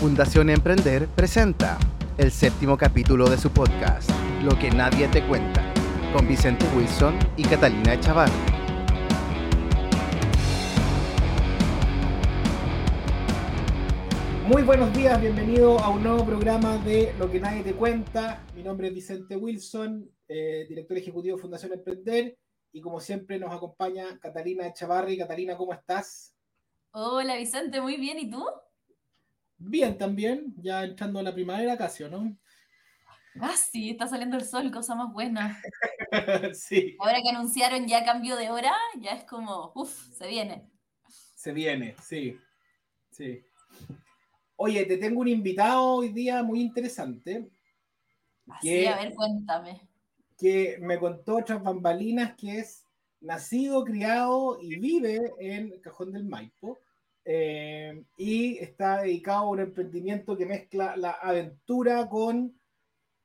Fundación Emprender presenta el séptimo capítulo de su podcast, Lo que nadie te cuenta, con Vicente Wilson y Catalina Echavarri. Muy buenos días, bienvenido a un nuevo programa de Lo que nadie te cuenta. Mi nombre es Vicente Wilson, eh, director ejecutivo de Fundación Emprender, y como siempre nos acompaña Catalina Echavarri. Catalina, ¿cómo estás? Hola Vicente, muy bien, ¿y tú? Bien también, ya entrando a la primavera casi, ¿o ¿no? Ah, sí, está saliendo el sol, cosa más buena. sí. Ahora que anunciaron ya cambio de hora, ya es como, uff, se viene. Se viene, sí. Sí. Oye, te tengo un invitado hoy día muy interesante. Así, que- a ver, cuéntame. que me contó otras bambalinas que es nacido, criado y vive en Cajón del Maipo. Eh, y está dedicado a un emprendimiento que mezcla la aventura con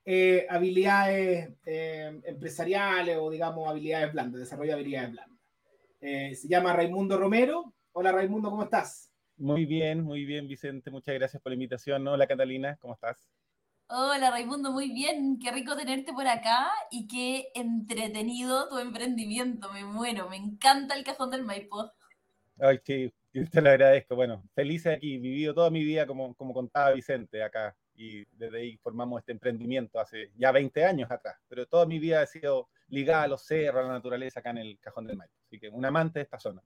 eh, habilidades eh, empresariales o, digamos, habilidades blandas, desarrollo de habilidades blandas. Eh, se llama Raimundo Romero. Hola Raimundo, ¿cómo estás? Muy bien, muy bien, Vicente. Muchas gracias por la invitación. Hola, Catalina, ¿cómo estás? Hola Raimundo, muy bien, qué rico tenerte por acá y qué entretenido tu emprendimiento, me muero, me encanta el cajón del Maipo. Ay, sí, te lo agradezco. Bueno, feliz aquí. Vivido toda mi vida, como, como contaba Vicente, acá. Y desde ahí formamos este emprendimiento hace ya 20 años atrás. Pero toda mi vida ha sido ligada a los cerros, a la naturaleza, acá en el Cajón del Maipo. Así que un amante de esta zona.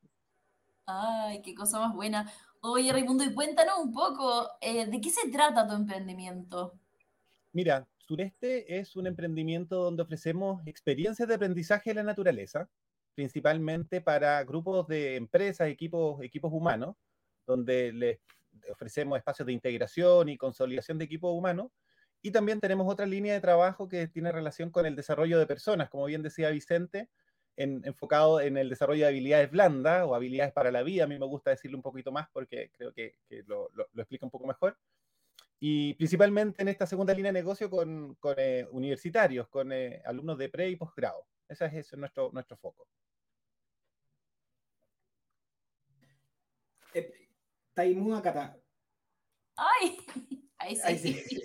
Ay, qué cosa más buena. Oye Raimundo, y cuéntanos un poco, eh, ¿de qué se trata tu emprendimiento? Mira, Sureste es un emprendimiento donde ofrecemos experiencias de aprendizaje de la naturaleza, principalmente para grupos de empresas, equipos, equipos humanos, donde les ofrecemos espacios de integración y consolidación de equipos humanos. Y también tenemos otra línea de trabajo que tiene relación con el desarrollo de personas, como bien decía Vicente, en- enfocado en el desarrollo de habilidades blandas o habilidades para la vida. A mí me gusta decirlo un poquito más porque creo que, lo- explica un poco mejor y principalmente en esta segunda línea de negocio con, eh, universitarios, con eh, alumnos de pre y posgrado. Ese es, es nuestro, nuestro foco. Eh, Taimuda Cata. Ay, ahí sí. Ahí sí.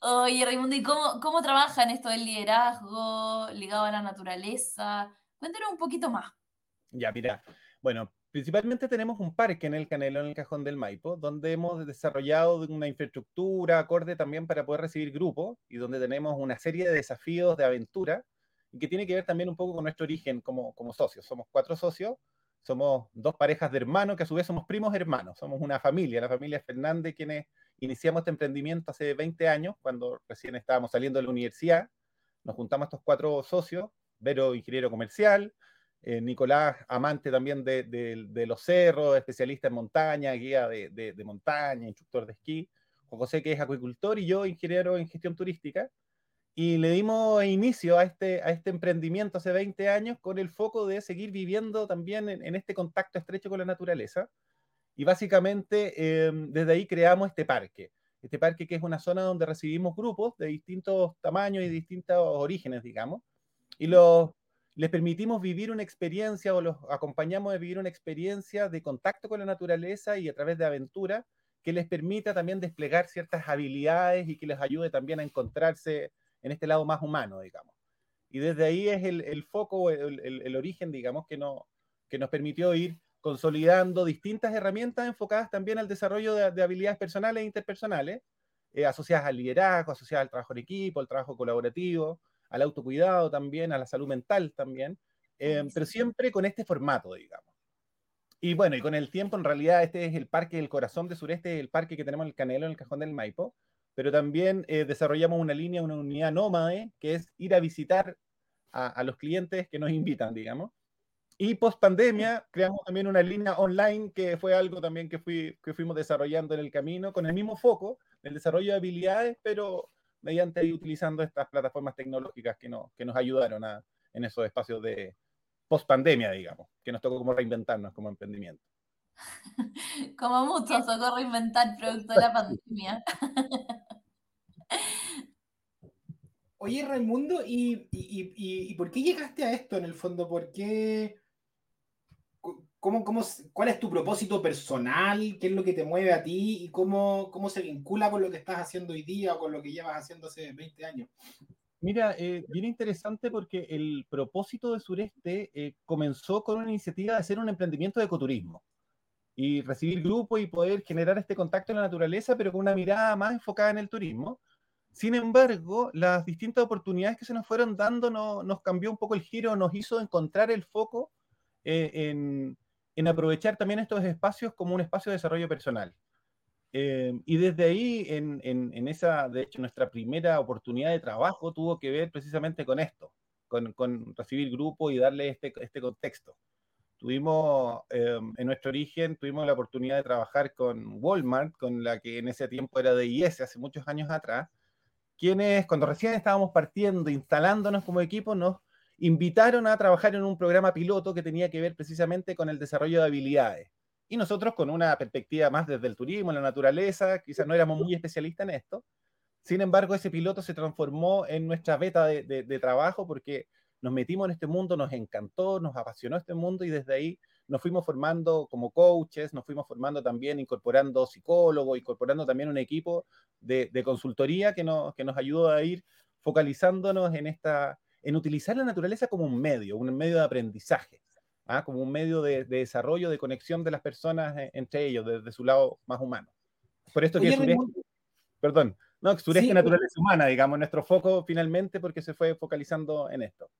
Oye, Raimundo, ¿y cómo, cómo trabajan esto del liderazgo ligado a la naturaleza? Cuéntanos un poquito más. Ya, mira, bueno, principalmente tenemos un parque en el Canelo, en el Cajón del Maipo, donde hemos desarrollado una infraestructura acorde también para poder recibir grupos y donde tenemos una serie de desafíos de aventura y que tiene que ver también un poco con nuestro origen como, como socios. Somos cuatro socios, somos dos parejas de hermanos que a su vez somos primos hermanos, somos una familia, la familia Fernández, quienes iniciamos este emprendimiento hace 20 años, cuando recién estábamos saliendo de la universidad. Nos juntamos estos cuatro socios, Vero, ingeniero comercial, eh, Nicolás, amante también de, de- de los cerros, especialista en montaña, guía de, de- montaña, instructor de esquí, José, que es acuicultor, y yo, ingeniero en gestión turística. Y le dimos inicio a este, a este emprendimiento hace 20 años con el foco de seguir viviendo también en, en este contacto estrecho con la naturaleza. Y básicamente eh, desde ahí creamos este parque. Este parque que es una zona donde recibimos grupos de distintos tamaños y distintos orígenes, digamos, y los, les permitimos vivir una experiencia o los acompañamos a vivir una experiencia de contacto con la naturaleza y a través de aventura que les permita también desplegar ciertas habilidades y que les ayude también a encontrarse en este lado más humano, digamos. Y desde ahí es el, el foco, el, el- el origen, digamos, que, no, que nos permitió ir consolidando distintas herramientas enfocadas también al desarrollo de, de habilidades personales e interpersonales, eh, asociadas al liderazgo, asociadas al trabajo en equipo, al trabajo colaborativo, al autocuidado también, a la salud mental también, eh, pero siempre con este formato, digamos. Y bueno, y con el tiempo, en realidad, este es el parque del corazón de sureste, el parque que tenemos en el Canelo, en el Cajón del Maipo, pero también eh, desarrollamos una línea, una unidad nómade, que es ir a visitar a, a los clientes que nos invitan, digamos. Y post pandemia creamos también una línea online que fue algo también que, fui, que fuimos desarrollando en el camino con el mismo foco, el desarrollo de habilidades, pero mediante ahí utilizando estas plataformas tecnológicas que, no, que nos ayudaron a, en esos espacios de post pandemia, digamos, que nos tocó como reinventarnos como emprendimiento. Como mucho, socorro inventar producto de la pandemia. Oye, Raimundo, ¿y, y, y- y por qué llegaste a esto en el fondo? ¿Por qué? cómo, cómo, ¿cuál es tu propósito personal? ¿Qué es lo que te mueve a ti? ¿Y cómo, cómo se vincula con lo que estás haciendo hoy día o con lo que llevas haciendo hace 20 años? Mira, eh, bien interesante porque el propósito de Sureste eh, comenzó con una iniciativa de hacer un emprendimiento de ecoturismo y recibir grupos y poder generar este contacto en la naturaleza, pero con una mirada más enfocada en el turismo. Sin embargo, las distintas oportunidades que se nos fueron dando no, nos cambió un poco el giro, nos hizo encontrar el foco eh, en, aprovechar también estos espacios como un espacio de desarrollo personal. Eh, y desde ahí, en, esa, de hecho, nuestra primera oportunidad de trabajo tuvo que ver precisamente con esto, con, con recibir grupos y darle este, este contexto. Tuvimos, eh, en nuestro origen, tuvimos la oportunidad de trabajar con Walmart, con la que en ese tiempo era de IS, hace muchos años atrás, quienes cuando recién estábamos partiendo, instalándonos como equipo, nos invitaron a trabajar en un programa piloto que tenía que ver precisamente con el desarrollo de habilidades. Y nosotros con una perspectiva más desde el turismo, la naturaleza, quizás no éramos muy especialistas en esto. Sin embargo, ese piloto se transformó en nuestra beta de, de, de trabajo porque nos metimos en este mundo, nos encantó, nos apasionó este mundo y desde ahí nos fuimos formando como coaches, nos fuimos formando también incorporando psicólogos, incorporando también un equipo de, de consultoría que nos, que nos ayudó a ir focalizándonos en, esta, en utilizar la naturaleza como un medio, un medio de aprendizaje, ¿ah? como un medio de, de, desarrollo, de conexión de las personas eh, entre ellos, desde su lado más humano. Por esto que sureste, perdón, no, sureste sí, naturaleza humana, digamos, nuestro foco finalmente porque se fue focalizando en esto.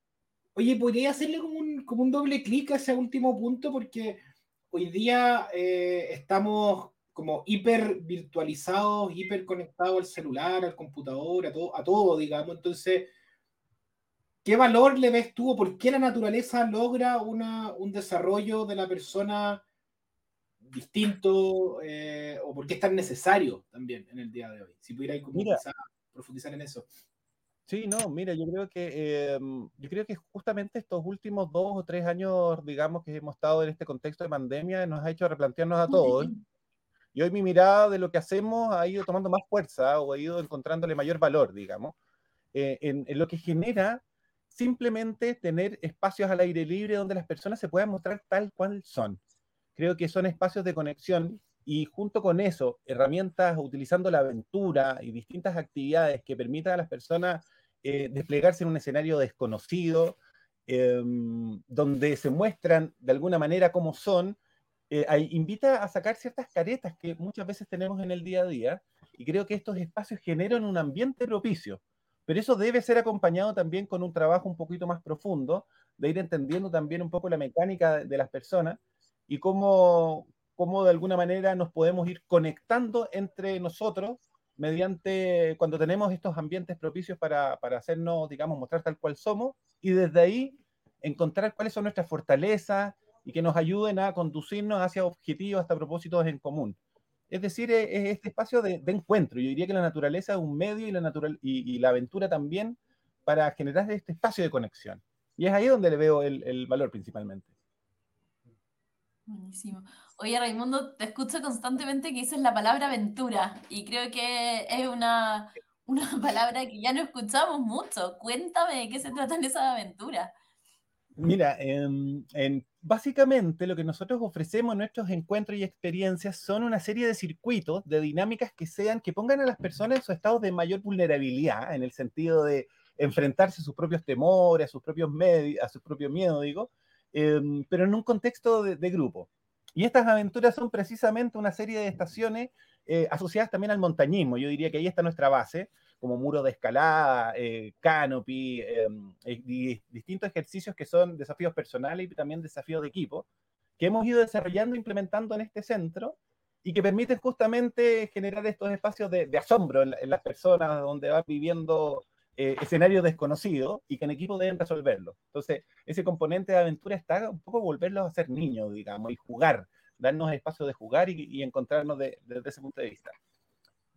Oye, ¿podría hacerle como un, como un doble clic a ese último punto? Porque hoy día eh, estamos como hiper virtualizados, hiper conectados al celular, al computador, a todo, a todo, digamos. Entonces, ¿qué valor le ves tú o por qué la naturaleza logra una, un desarrollo de la persona distinto eh, o por qué es tan necesario también en el día de hoy? Si pudierais profundizar en eso. Sí, no, mira, yo creo que eh, yo creo que justamente estos últimos dos o tres años, digamos, que hemos estado en este contexto de pandemia, nos ha hecho replantearnos a todos. Y hoy mi mirada de lo que hacemos ha ido tomando más fuerza o ha ido encontrándole mayor valor, digamos, eh, en, en, lo que genera simplemente tener espacios al aire libre donde las personas se puedan mostrar tal cual son. Creo que son espacios de conexión y junto con eso, herramientas utilizando la aventura y distintas actividades que permitan a las personas eh, desplegarse en un escenario desconocido, eh, donde se muestran de alguna manera cómo son, eh, invita a sacar ciertas caretas que muchas veces tenemos en el día a día, y creo que estos espacios generan un ambiente propicio, pero eso debe ser acompañado también con un trabajo un poquito más profundo, de ir entendiendo también un poco la mecánica de las personas y cómo, cómo de alguna manera nos podemos ir conectando entre nosotros mediante cuando tenemos estos ambientes propicios para, para, hacernos, digamos, mostrar tal cual somos y desde ahí encontrar cuáles son nuestras fortalezas y que nos ayuden a conducirnos hacia objetivos, hasta propósitos en común. Es decir, es este espacio de, de encuentro. Yo diría que la naturaleza es un medio y la, natural, y, y, la aventura también para generar este espacio de conexión. Y es ahí donde le veo el, el valor principalmente. Buenísimo. Oye, Raimundo, te escucho constantemente que dices la palabra aventura y creo que es una, una palabra que ya no escuchamos mucho. Cuéntame de qué se trata en esa aventura. Mira, en, en, básicamente lo que nosotros ofrecemos en nuestros encuentros y experiencias son una serie de circuitos, de dinámicas que sean, que pongan a las personas en su estado de mayor vulnerabilidad, en el sentido de enfrentarse a sus propios temores, a sus propios, a sus propios miedos, digo, eh, pero en un contexto de, grupo. Y estas aventuras son precisamente una serie de estaciones eh, asociadas también al montañismo. Yo diría que ahí está nuestra base, como muro de escalada, eh, canopy, em, y distintos ejercicios que son desafíos personales y también desafíos de equipo, que hemos ido desarrollando e implementando en este centro y que permiten justamente generar estos espacios de, asombro en, en, las personas, donde van viviendo eh, escenario desconocido y que en equipo deben resolverlo. Entonces, ese componente de aventura está un poco volverlos a ser niños, digamos, y jugar, darnos espacio de jugar y, y encontrarnos desde de, de ese punto de vista.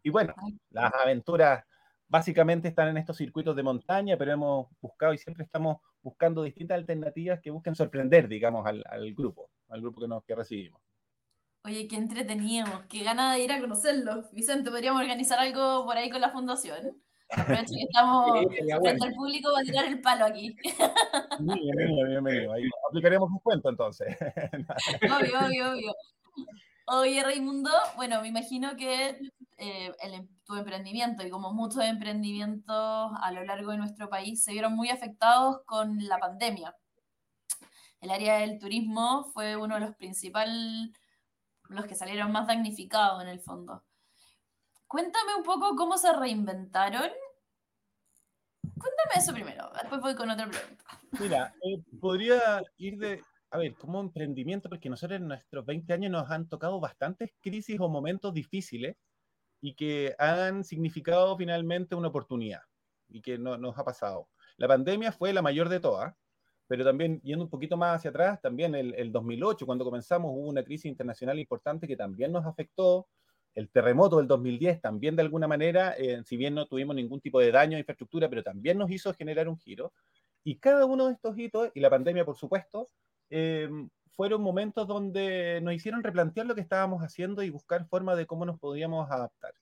Y bueno, las aventuras básicamente están en estos circuitos de montaña, pero hemos buscado y siempre estamos buscando distintas alternativas que busquen sorprender, digamos, al, al grupo, al grupo que, nos, que recibimos. Oye, qué entreteníamos, qué ganas de ir a conocerlos. Vicente, ¿podríamos organizar algo por ahí con la fundación? Aprovecho que estamos frente al público para tirar el palo aquí. Bienvenido, bienvenido. Ahí aplicaremos un cuento entonces. obvio, obvio, obvio. Oye, Raimundo, bueno, me imagino que eh, em, tu emprendimiento y como muchos emprendimientos a lo largo de nuestro país se vieron muy afectados con la pandemia. El área del turismo fue uno de los principales, los que salieron más damnificados en el fondo. Cuéntame un poco cómo se reinventaron. Cuéntame eso primero, después voy con otra pregunta. Mira, eh, podría ir de, a ver, como emprendimiento, porque nosotros en nuestros 20 años nos han tocado bastantes crisis o momentos difíciles y que han significado finalmente una oportunidad y que no, nos ha pasado. La pandemia fue la mayor de todas, pero también yendo un poquito más hacia atrás, también el, el 2008, cuando comenzamos, hubo una crisis internacional importante que también nos afectó. El terremoto del 2010 también de alguna manera, eh, si bien no tuvimos ningún tipo de daño a infraestructura, pero también nos hizo generar un giro. Y cada uno de estos hitos, y la pandemia por supuesto, eh, fueron momentos donde nos hicieron replantear lo que estábamos haciendo y buscar formas de cómo nos podíamos adaptar.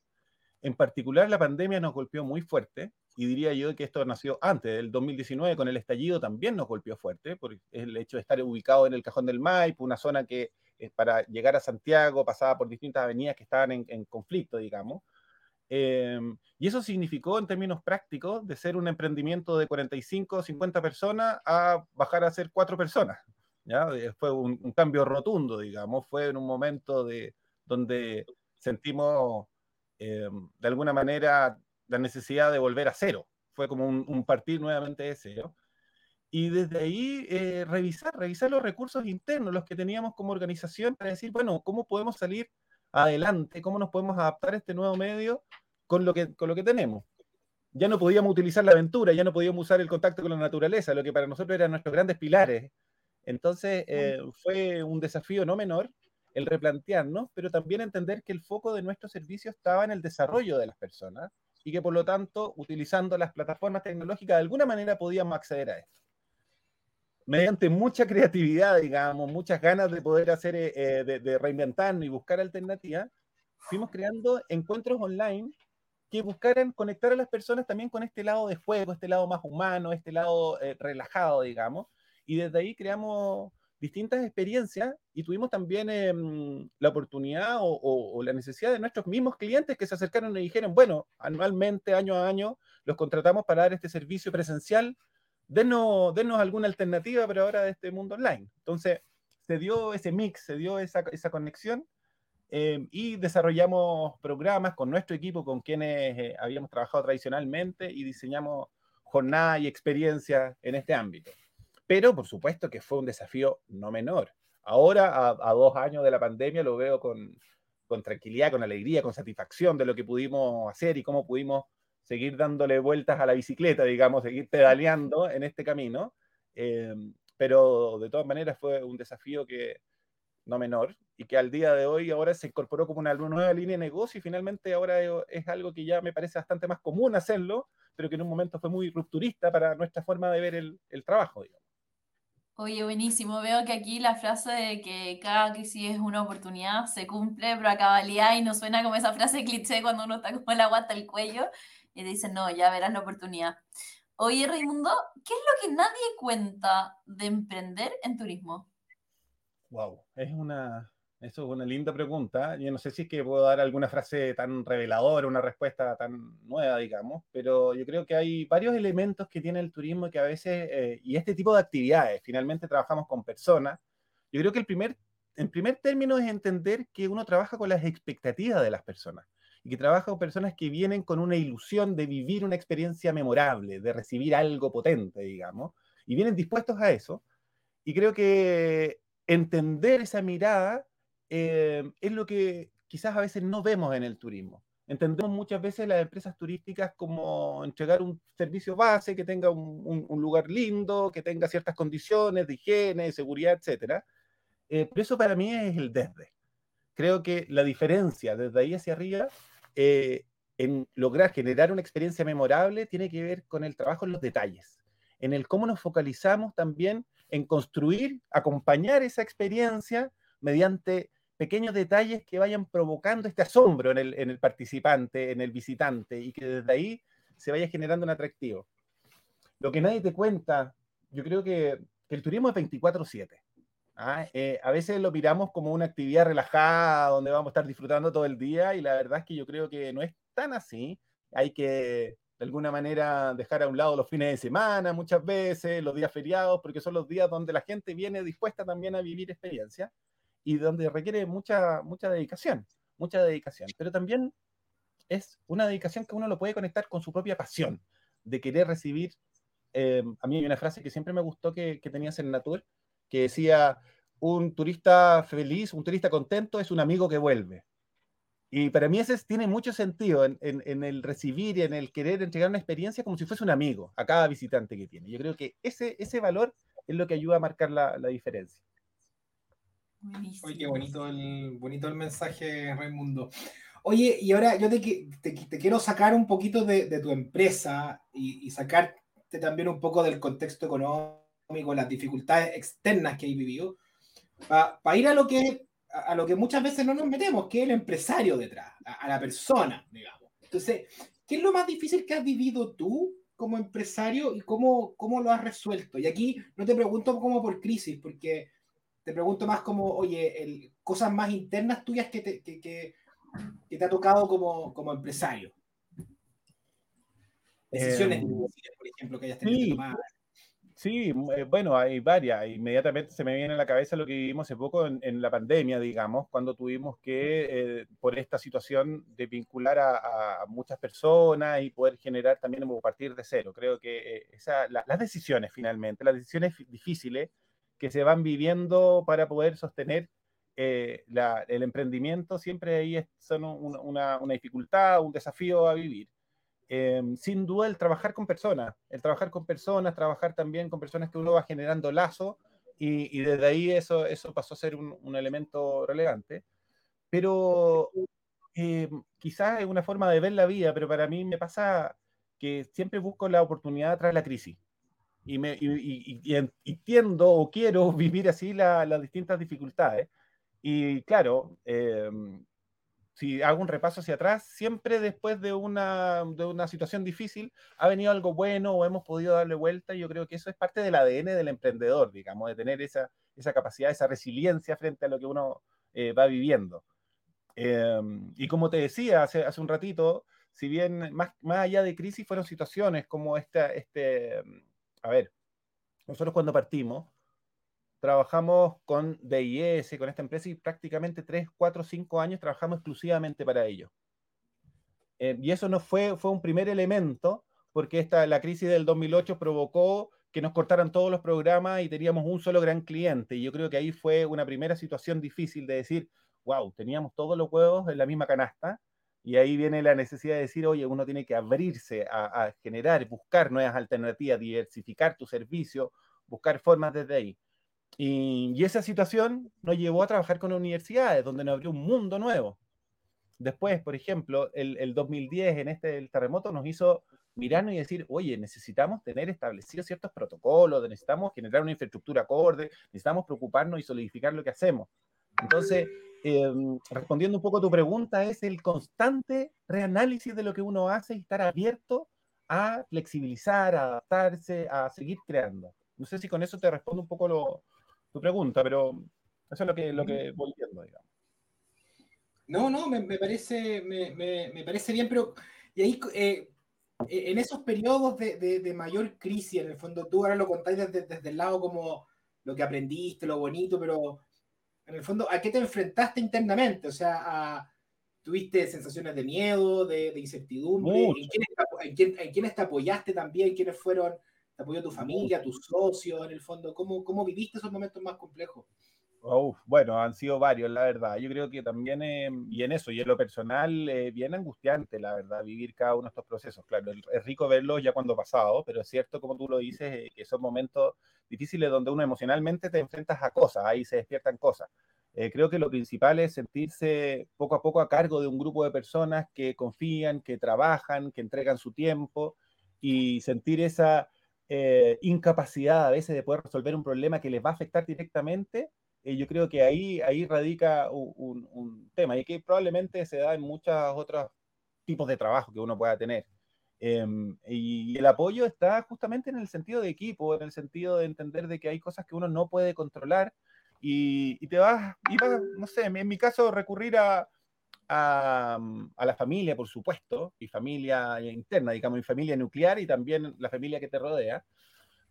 En particular, la pandemia nos golpeó muy fuerte, y diría yo que esto nació antes del 2019, con el estallido también nos golpeó fuerte, por el hecho de estar ubicado en el Cajón del Maipo, una zona que eh, para llegar a Santiago pasaba por distintas avenidas que estaban en, conflicto, digamos. Eh, y eso significó, en términos prácticos, de ser un emprendimiento de 45 o 50 personas a bajar a ser cuatro personas. ¿ya? Eh, fue un, cambio rotundo, digamos. Fue en un momento de, donde sentimos, de alguna manera, la necesidad de volver a cero. Fue como un, partir nuevamente de cero. Y desde ahí eh, revisar, revisar los recursos internos, los que teníamos como organización, para decir, bueno, ¿cómo podemos salir adelante? ¿Cómo nos podemos adaptar a este nuevo medio con lo que, con lo que tenemos? Ya no podíamos utilizar la aventura, ya no podíamos usar el contacto con la naturaleza, lo que para nosotros eran nuestros grandes pilares. Entonces eh, fue un desafío no menor el replantearnos, pero también entender que el foco de nuestro servicio estaba en el desarrollo de las personas y que por lo tanto, utilizando las plataformas tecnológicas, de alguna manera podíamos acceder a esto. Mediante mucha creatividad, digamos, muchas ganas de poder hacer, eh, eh, de, reinventarnos y buscar alternativas, fuimos creando encuentros online que buscaran conectar a las personas también con este lado de juego, este lado más humano, este lado eh, relajado, digamos. Y desde ahí creamos distintas experiencias y tuvimos también em, la oportunidad o, la necesidad de nuestros mismos clientes que se acercaron y dijeron, bueno, anualmente, año a año, los contratamos para dar este servicio presencial, denos, denos alguna alternativa, pero ahora de este mundo online. Entonces, se dio ese mix, se dio esa, esa conexión em, y desarrollamos programas con nuestro equipo, con quienes eh, habíamos trabajado tradicionalmente y diseñamos jornadas y experiencias en este ámbito. Pero por supuesto que fue un desafío no menor. Ahora, a, dos años de la pandemia, lo veo con, con, tranquilidad, con alegría, con satisfacción de lo que pudimos hacer y cómo pudimos seguir dándole vueltas a la bicicleta, digamos, seguir pedaleando en este camino. Eh, pero de todas maneras fue un desafío que no menor y que al día de hoy ahora se incorporó como una nueva línea de negocio y finalmente ahora es algo que ya me parece bastante más común hacerlo, pero que en un momento fue muy rupturista para nuestra forma de ver el, el trabajo, digamos. Oye, buenísimo. Veo que aquí la frase de que cada crisis es una oportunidad se cumple, pero a cabalidad y no suena como esa frase cliché cuando uno está como el aguanta el cuello y dicen, no, ya verás la oportunidad. Oye, Raimundo, ¿qué es lo que nadie cuenta de emprender en turismo? Wow, es una, eso es una linda pregunta. Yo no sé si es que puedo dar alguna frase tan reveladora, una respuesta tan nueva, digamos, pero yo creo que hay varios elementos que tiene el turismo que a veces, eh, y este tipo de actividades, finalmente trabajamos con personas. Yo creo que el primer, en primer término es entender que uno trabaja con las expectativas de las personas que trabaja con personas que vienen con una ilusión de vivir una experiencia memorable, de recibir algo potente, digamos, y vienen dispuestos a eso. Y creo que entender esa mirada eh, es lo que quizás a veces no vemos en el turismo. Entendemos muchas veces las empresas turísticas como entregar un servicio base que tenga un, lugar lindo, que tenga ciertas condiciones de higiene, de seguridad, etc. Eh, pero eso para mí es el desde. Creo que la diferencia desde ahí hacia arriba eh, en lograr generar una experiencia memorable tiene que ver con el trabajo en los detalles, en el cómo nos focalizamos también en construir, acompañar esa experiencia mediante pequeños detalles que vayan provocando este asombro en el, participante, en el visitante, y que desde ahí se vaya generando un atractivo. Lo que nadie te cuenta, yo creo que, el turismo es 24/7. ¿Ah? Eh, a veces lo miramos como una actividad relajada, donde vamos a estar disfrutando todo el día, y la verdad es que yo creo que no es tan así. Hay que, de alguna manera, dejar a un lado los fines de semana muchas veces, los días feriados, porque son los días donde la gente viene dispuesta también a vivir experiencia y donde requiere mucha, mucha dedicación, mucha dedicación. Pero también es una dedicación que uno lo puede conectar con su propia pasión, de querer recibir. Eh, a mí hay una frase que siempre me gustó que, que tenía Natur, que decía, un turista feliz, un turista contento es un amigo que vuelve. Y para mí ese tiene mucho sentido en, el recibir y en el querer entregar una experiencia como si fuese un amigo a cada visitante que tiene. Yo creo que ese, ese valor es lo que ayuda a marcar la, diferencia. Oye, qué bonito el, bonito el mensaje, Raimundo. Oye, y ahora yo te, te, quiero sacar un poquito de, tu empresa y, sacarte también un poco del contexto económico, las dificultades externas que hay vivido, para ir a lo que a, lo que muchas veces no nos metemos, que es el empresario detrás, a, la persona, digamos. Entonces, ¿qué es lo más difícil que has vivido tú como empresario y cómo, cómo lo has resuelto? Y aquí no te pregunto como por crisis, porque te pregunto más como, oye, el, cosas más internas tuyas que te, que, que, te ha tocado como, como empresario. Decisiones eh, por ejemplo, que hayas tenido que tomar. Sí, eh, bueno, hay varias. Inmediatamente se me viene a la cabeza lo que vivimos hace poco en, la pandemia, digamos, cuando tuvimos que, eh, por esta situación de vincular a, muchas personas y poder generar también a partir de cero. Creo que eh, las decisiones finalmente, las decisiones difíciles que se van viviendo para poder sostener el emprendimiento, siempre ahí son una dificultad, un desafío a vivir. Em, sin duda el trabajar con personas, el trabajar con personas, trabajar también con personas que uno va generando lazo y, desde ahí eso, eso pasó a ser un, elemento relevante. Pero em, quizás es una forma de ver la vida, pero para mí me pasa que siempre busco la oportunidad tras la crisis. Y, me, y, entiendo o quiero vivir así las distintas dificultades. Y claro, eh, si hago un repaso hacia atrás, siempre después de una, de una situación difícil ha venido algo bueno o hemos podido darle vuelta. Y yo creo que eso es parte del ADN del emprendedor, digamos, de tener esa, esa capacidad, esa resiliencia frente a lo que uno eh, va viviendo. Em, y como te decía hace, hace un ratito, si bien más, más allá de crisis fueron situaciones como esta, este, a ver, nosotros cuando partimos, trabajamos con DIS, con esta empresa, y prácticamente 3, 4, 5 años trabajamos exclusivamente para ellos. Eh, y eso no fue, fue un primer elemento, porque esta, la crisis del 2008 provocó que nos cortaran todos los programas y teníamos un solo gran cliente. Y yo creo que ahí fue una primera situación difícil de decir, wow, teníamos todos los huevos en la misma canasta. Y ahí viene la necesidad de decir, oye, uno tiene que abrirse a, a generar, buscar nuevas alternativas, diversificar tu servicio, buscar formas desde ahí. Y, esa situación nos llevó a trabajar con universidades, donde nos abrió un mundo nuevo. Después, por ejemplo, el, el 2010, en este el terremoto, nos hizo mirarnos y decir, oye, necesitamos tener establecidos ciertos protocolos, necesitamos generar una infraestructura acorde, necesitamos preocuparnos y solidificar lo que hacemos. Entonces, em, respondiendo un poco a tu pregunta, es el constante reanálisis de lo que uno hace y estar abierto a flexibilizar, a adaptarse, a seguir creando. No sé si con eso te respondo un poco lo, tu pregunta, pero eso es lo que, lo que voy viendo, digamos. No, no, me, parece, me, parece bien, pero y ahí eh, eh, en esos periodos de, mayor crisis, en el fondo tú ahora lo contáis desde, el lado como lo que aprendiste, lo bonito, pero en el fondo, ¿a qué te enfrentaste internamente? O sea, ¿tuviste sensaciones de miedo, de, incertidumbre? ¿En quiénes, te apoyaste también? ¿Quiénes fueron ¿Te apoyó tu familia, tus socios en el fondo? ¿Cómo, cómo viviste esos momentos más complejos? bueno, han sido varios, la verdad. Yo creo que también, eh, y en eso, y en lo personal, eh, bien angustiante, la verdad, vivir cada uno de estos procesos. Claro, es rico verlos ya cuando pasado, pero es cierto, como tú lo dices, eh, que son momentos difíciles donde uno emocionalmente te enfrentas a cosas, ahí se despiertan cosas. creo que lo principal es sentirse poco a poco a cargo de un grupo de personas que confían, que trabajan, que entregan su tiempo y sentir esa eh, incapacidad a veces de poder resolver un problema que les va a afectar directamente, eh, yo creo que ahí, ahí radica un, tema y que probablemente se da en muchos otros tipos de trabajo que uno pueda tener. Em, y, el apoyo está justamente en el sentido de equipo, en el sentido de entender de que hay cosas que uno no puede controlar y, te vas, y vas, no sé, en mi caso recurrir a, a, a, la familia, por supuesto, y familia interna, digamos, mi familia nuclear y también la familia que te rodea,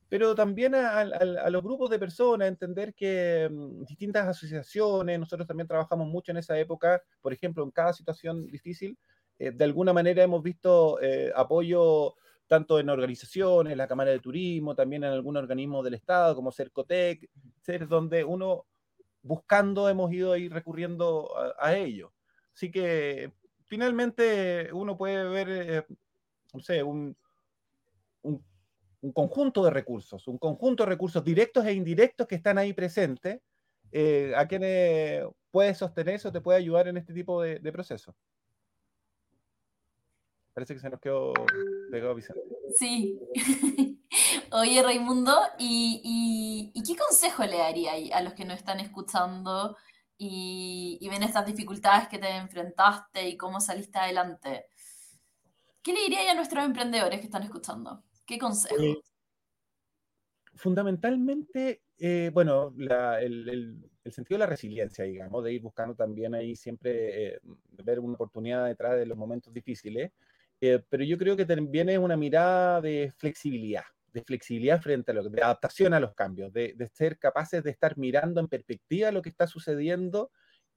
pero también a, a los grupos de personas, entender que mm, distintas asociaciones, nosotros también trabajamos mucho en esa época, por ejemplo, en cada situación difícil, eh, de alguna manera hemos visto eh, apoyo tanto en organizaciones, la Cámara de Turismo, también en algún organismo del Estado, como Cercotec, ser donde uno buscando hemos ido ahí recurriendo a, ello. Así que finalmente uno puede ver, eh, no sé, un, un, conjunto de recursos, un conjunto de recursos directos e indirectos que están ahí presentes, a quienes puedes sostener eso, te puede ayudar en este tipo de, de procesos. Parece que se nos quedó pegado Vicente. Sí. Oye, Raimundo, ¿y, qué consejo le daría a los que nos están escuchando y, ven estas dificultades que te enfrentaste y cómo saliste adelante? ¿Qué le diría a nuestros emprendedores que están escuchando? ¿Qué consejo? Eh, fundamentalmente, eh, bueno, el, sentido de la resiliencia, digamos, de ir buscando también ahí siempre eh, ver una oportunidad detrás de los momentos difíciles. Eh, pero yo creo que también es una mirada de flexibilidad, de flexibilidad frente a lo de adaptación a los cambios, de, ser capaces de estar mirando en perspectiva lo que está sucediendo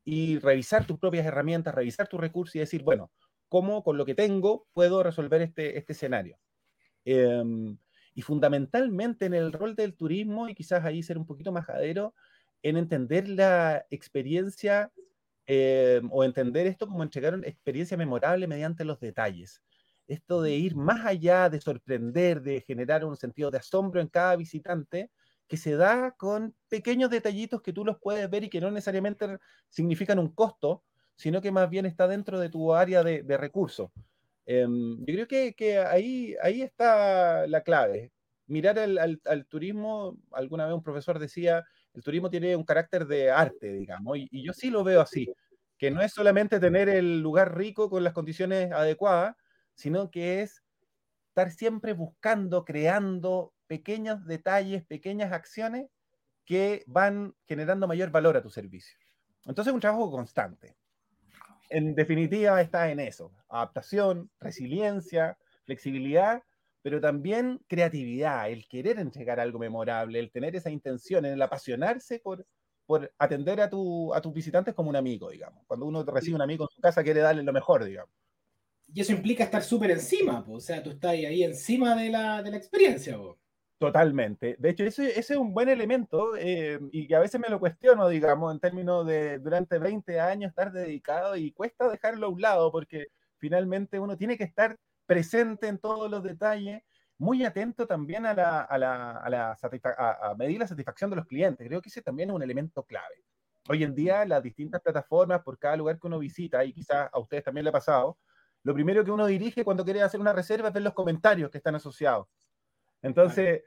y revisar tus propias herramientas, revisar tus recursos y decir, bueno, ¿cómo con lo que tengo puedo resolver este, este escenario? Em, y fundamentalmente en el rol del turismo, y quizás ahí ser un poquito majadero, en entender la experiencia em, o entender esto como entregar una experiencia memorable mediante los detalles esto de ir más allá, de sorprender, de generar un sentido de asombro en cada visitante, que se da con pequeños detallitos que tú los puedes ver y que no necesariamente significan un costo, sino que más bien está dentro de tu área de, recursos. Em, yo creo que, ahí, ahí está la clave. Mirar al, turismo, alguna vez un profesor decía, el turismo tiene un carácter de arte, digamos, y, y yo sí lo veo así, que no es solamente tener el lugar rico con las condiciones adecuadas, sino que es estar siempre buscando, creando pequeños detalles, pequeñas acciones que van generando mayor valor a tu servicio. Entonces es un trabajo constante. En definitiva está en eso, adaptación, resiliencia, flexibilidad, pero también creatividad, el querer entregar algo memorable, el tener esa intención, el apasionarse por, por atender a, tu, a tus visitantes como un amigo, digamos. Cuando uno recibe un amigo en su casa, quiere darle lo mejor, digamos y eso implica estar súper encima, o sea, tú estás ahí encima de la, de la experiencia. Totalmente. De hecho, ese, ese, es un buen elemento eh, y que a veces me lo cuestiono, digamos, en términos de durante 20 años estar dedicado y cuesta dejarlo a un lado porque finalmente uno tiene que estar presente en todos los detalles, muy atento también a, la, a, la, a, la a, medir la satisfacción de los clientes. Creo que ese también es un elemento clave. Hoy en día las distintas plataformas por cada lugar que uno visita, y quizás a ustedes también le ha pasado, lo primero que uno dirige cuando quiere hacer una reserva es ver los comentarios que están asociados. Entonces,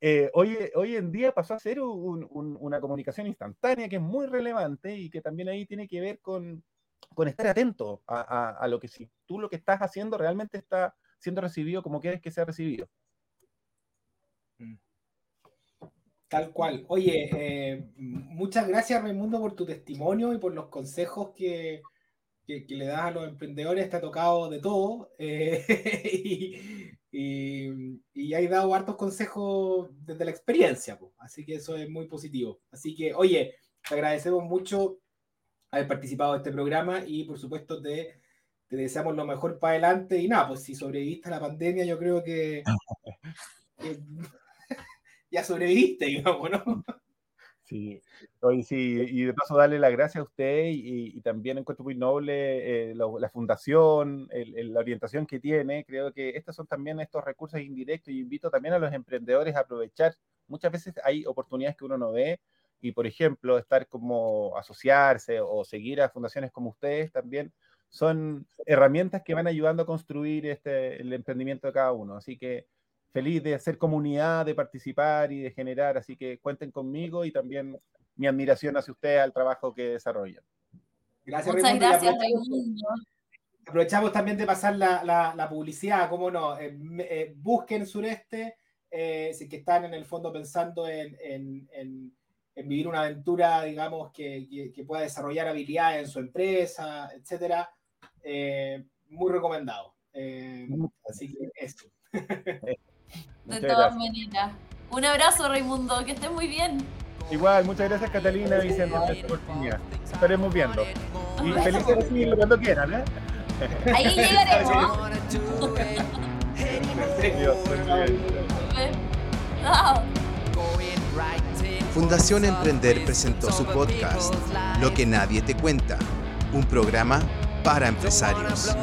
eh, hoy, hoy en día pasó a ser una comunicación instantánea que es muy relevante y que también ahí tiene que ver con, estar atento a, lo que si tú lo que estás haciendo realmente está siendo recibido como quieres que sea recibido. Mm. Tal cual. Oye, eh, muchas gracias Raimundo por tu testimonio y por los consejos que, que, le das a los emprendedores está tocado de todo eh, y, y, hay dado hartos consejos desde la experiencia, así que eso es muy positivo. Así que, oye, te agradecemos mucho haber participado de este programa y por supuesto te, te deseamos lo mejor para adelante y nada, pues si sobreviviste a la pandemia yo creo que, que ya sobreviviste, digamos, ¿no? Sí, hoy sí, y de paso darle las gracias a usted y, también encuentro muy noble eh, la, fundación, la orientación que tiene. Creo que estos son también estos recursos indirectos y invito también a los emprendedores a aprovechar. Muchas veces hay oportunidades que uno no ve y, por ejemplo, estar como asociarse o seguir a fundaciones como ustedes también son herramientas que van ayudando a construir este, el emprendimiento de cada uno. Así que feliz de hacer comunidad, de participar y de generar, así que cuenten conmigo y también mi admiración hacia ustedes al trabajo que desarrollan. Gracias, Muchas gracias, Raimundo. aprovechamos también de pasar la, la, publicidad, cómo no, eh, eh, busquen Sureste, si que están en el fondo pensando en, en, en, vivir una aventura, digamos, que, que, pueda desarrollar habilidades en su empresa, etcétera, muy recomendado. así que eso. de todas maneras. Un abrazo, Raimundo, que estés muy bien. Igual, muchas gracias Catalina y Vicente por esta oportunidad. Estaremos viendo. Y feliz de recibirlo cuando quieran, ¿eh? Ahí llegaremos. Fundación Emprender presentó su podcast Lo que nadie te cuenta, un programa para empresarios.